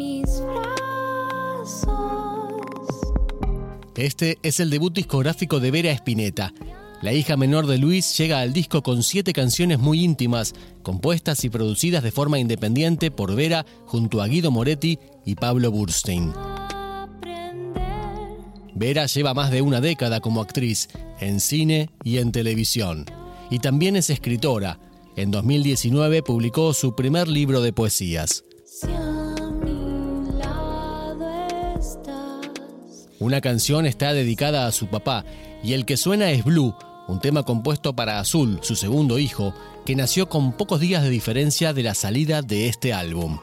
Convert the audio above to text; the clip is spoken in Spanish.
mis brazos. Este es el debut discográfico de Vera Espineta. La hija menor de Luis llega al disco con siete canciones muy íntimas, compuestas y producidas de forma independiente por Vera junto a Guido Moretti y Pablo Burstein. Vera lleva más de una década como actriz, en cine y en televisión. Y también es escritora. En 2019 publicó su primer libro de poesías. Una canción está dedicada a su papá y el que suena es Blue, un tema compuesto para Azul, su segundo hijo, que nació con pocos días de diferencia de la salida de este álbum.